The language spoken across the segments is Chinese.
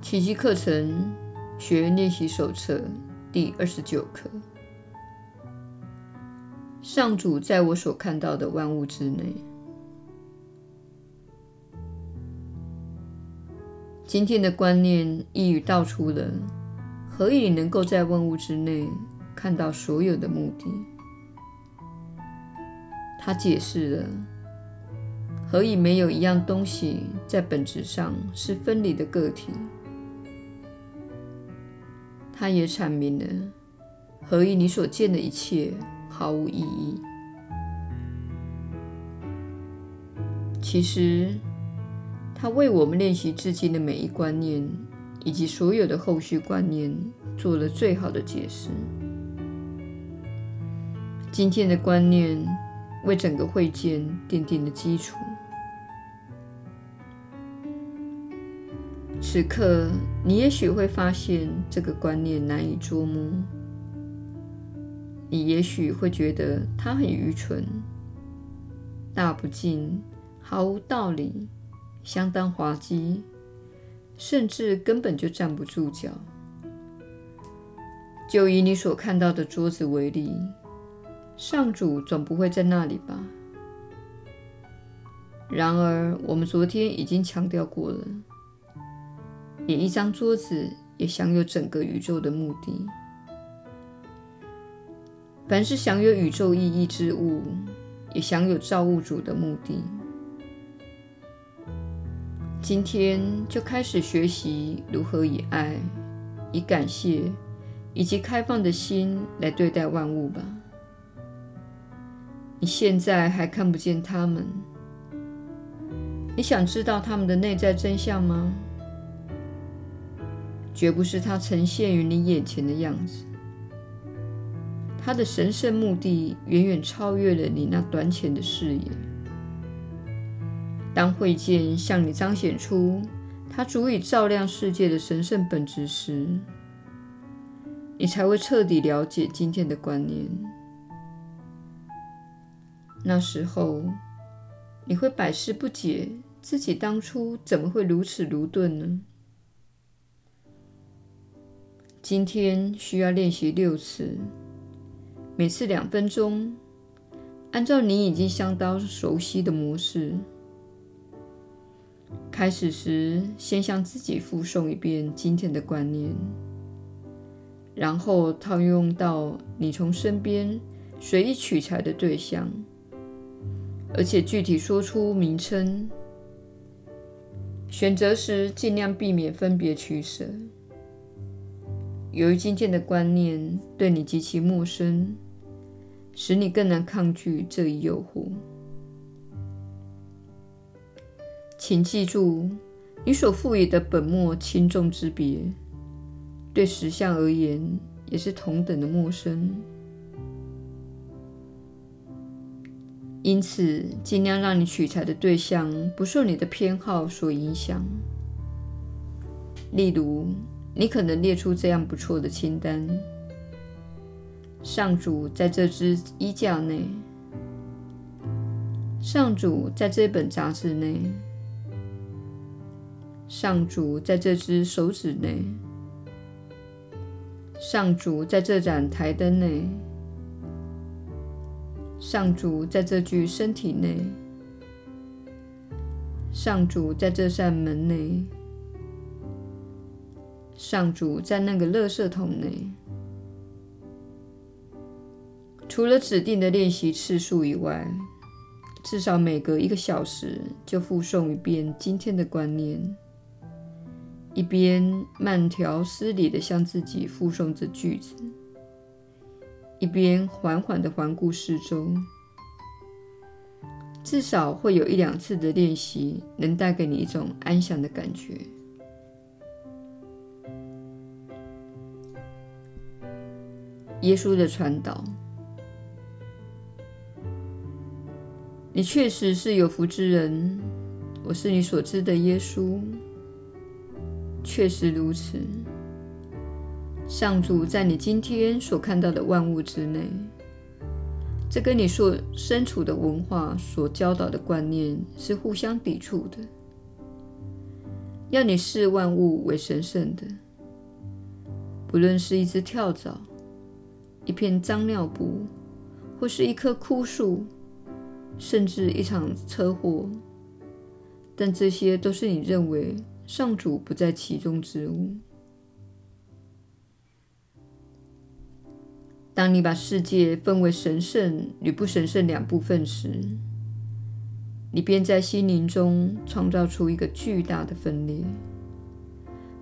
奇迹课程学员练习手册第二十九课：上主在我所看到的万物之内。今天的观念一语道出了何以能够在万物之内看到所有的目的。他解释了何以没有一样东西在本质上是分离的个体。他也阐明了何以你所见的一切毫无意义。其实，他为我们练习至今的每一观念以及所有的后续观念做了最好的解释。今天的观念为整个会见奠定了基础。此刻，你也许会发现这个观念难以捉摸，你也许会觉得它很愚蠢、大不敬、毫无道理、相当滑稽，甚至根本就站不住脚。就以你所看到的桌子为例，上主总不会在那里吧？然而，我们昨天已经强调过了。连一张桌子也享有整个宇宙的目的。凡是享有宇宙意义之物，也享有造物主的目的。今天就开始学习如何以爱、以感谢以及开放的心来对待万物吧。你现在还看不见他们，你想知道他们的内在真相吗？绝不是它呈现于你眼前的样子，它的神圣目的远远超越了你那短浅的视野。当慧见向你彰显出它足以照亮世界的神圣本质时，你才会彻底了解今天的观念。那时候，你会百思不解，自己当初怎么会如此愚钝呢？今天需要练习六次，每次两分钟，按照你已经相当熟悉的模式。开始时，先向自己复诵一遍今天的观念，然后套用到你从身边随意取材的对象，而且具体说出名称。选择时尽量避免分别取舍。由于今天的观念对你极其陌生，使你更难抗拒这一诱惑。请记住，你所赋予的本末轻重之别，对实相而言也是同等的陌生。因此，尽量让你取材的对象不受你的偏好所影响。例如，你可能列出这样不错的清单：上主在这只衣架内，上主在这本杂志内，上主在这只手指内，上主在这盏台灯内，上主在这具身体内，上主在这扇门内。上主在那个垃圾桶内。除了指定的练习次数以外，至少每隔一个小时就复诵一遍今天的观念，一边慢条斯理地向自己复诵着句子，一边缓缓地环顾四周。至少会有一两次的练习能带给你一种安详的感觉。耶稣的传导，你确实是有福之人。我是你所知的耶稣，确实如此。上主在你今天所看到的万物之内，这跟你所身处的文化所教导的观念是互相抵触的。要你视万物为神圣的，不论是一只跳蚤、一片脏尿布，或是一棵枯树，甚至一场车祸。但这些都是你认为上主不在其中之物。当你把世界分为神圣与不神圣两部分时，你便在心灵中创造出一个巨大的分裂。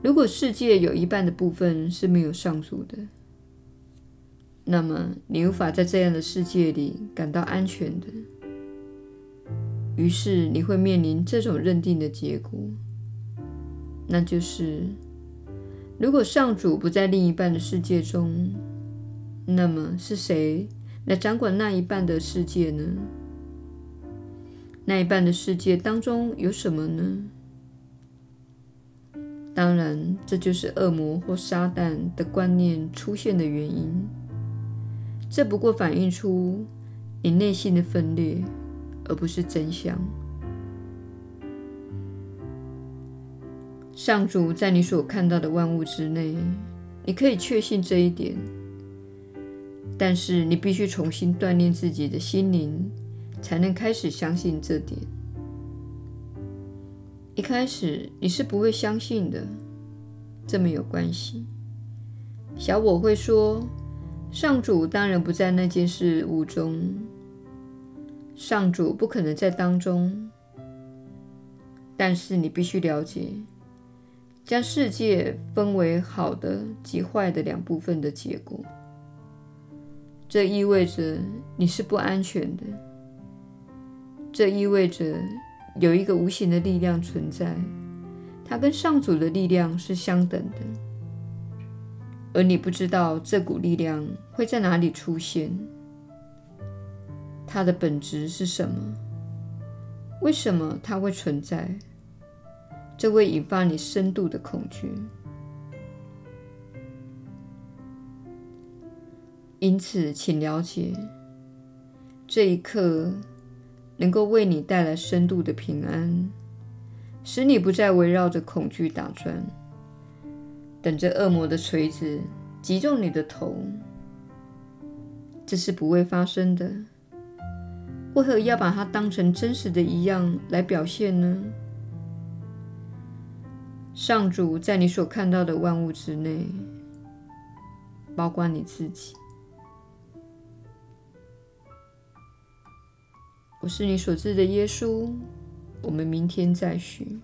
如果世界有一半的部分是没有上主的，那么你无法在这样的世界里感到安全的。于是你会面临这种认定的结果，那就是：如果上主不在另一半的世界中，那么是谁来掌管那一半的世界呢？那一半的世界当中有什么呢？当然，这就是恶魔或撒旦的观念出现的原因。这不过反映出你内心的分裂，而不是真相。上主在你所看到的万物之内，你可以确信这一点。但是你必须重新锻炼自己的心灵，才能开始相信这点。一开始你是不会相信的，这没有关系。小我会说：“上主当然不在那件事物中，上主不可能在当中。”但是你必须了解，将世界分为好的及坏的两部分的结果。这意味着你是不安全的。这意味着有一个无形的力量存在，它跟上主的力量是相等的，而你不知道这股力量会在哪里出现，它的本质是什么？为什么它会存在？这会引发你深度的恐惧。因此，请了解，这一刻能够为你带来深度的平安，使你不再围绕着恐惧打转，等着恶魔的锤子击中你的头。这是不会发生的。为何要把它当成真实的一样来表现呢？上主在你所看到的万物之内，包括你自己。我是你所知的耶稣，我们明天再续。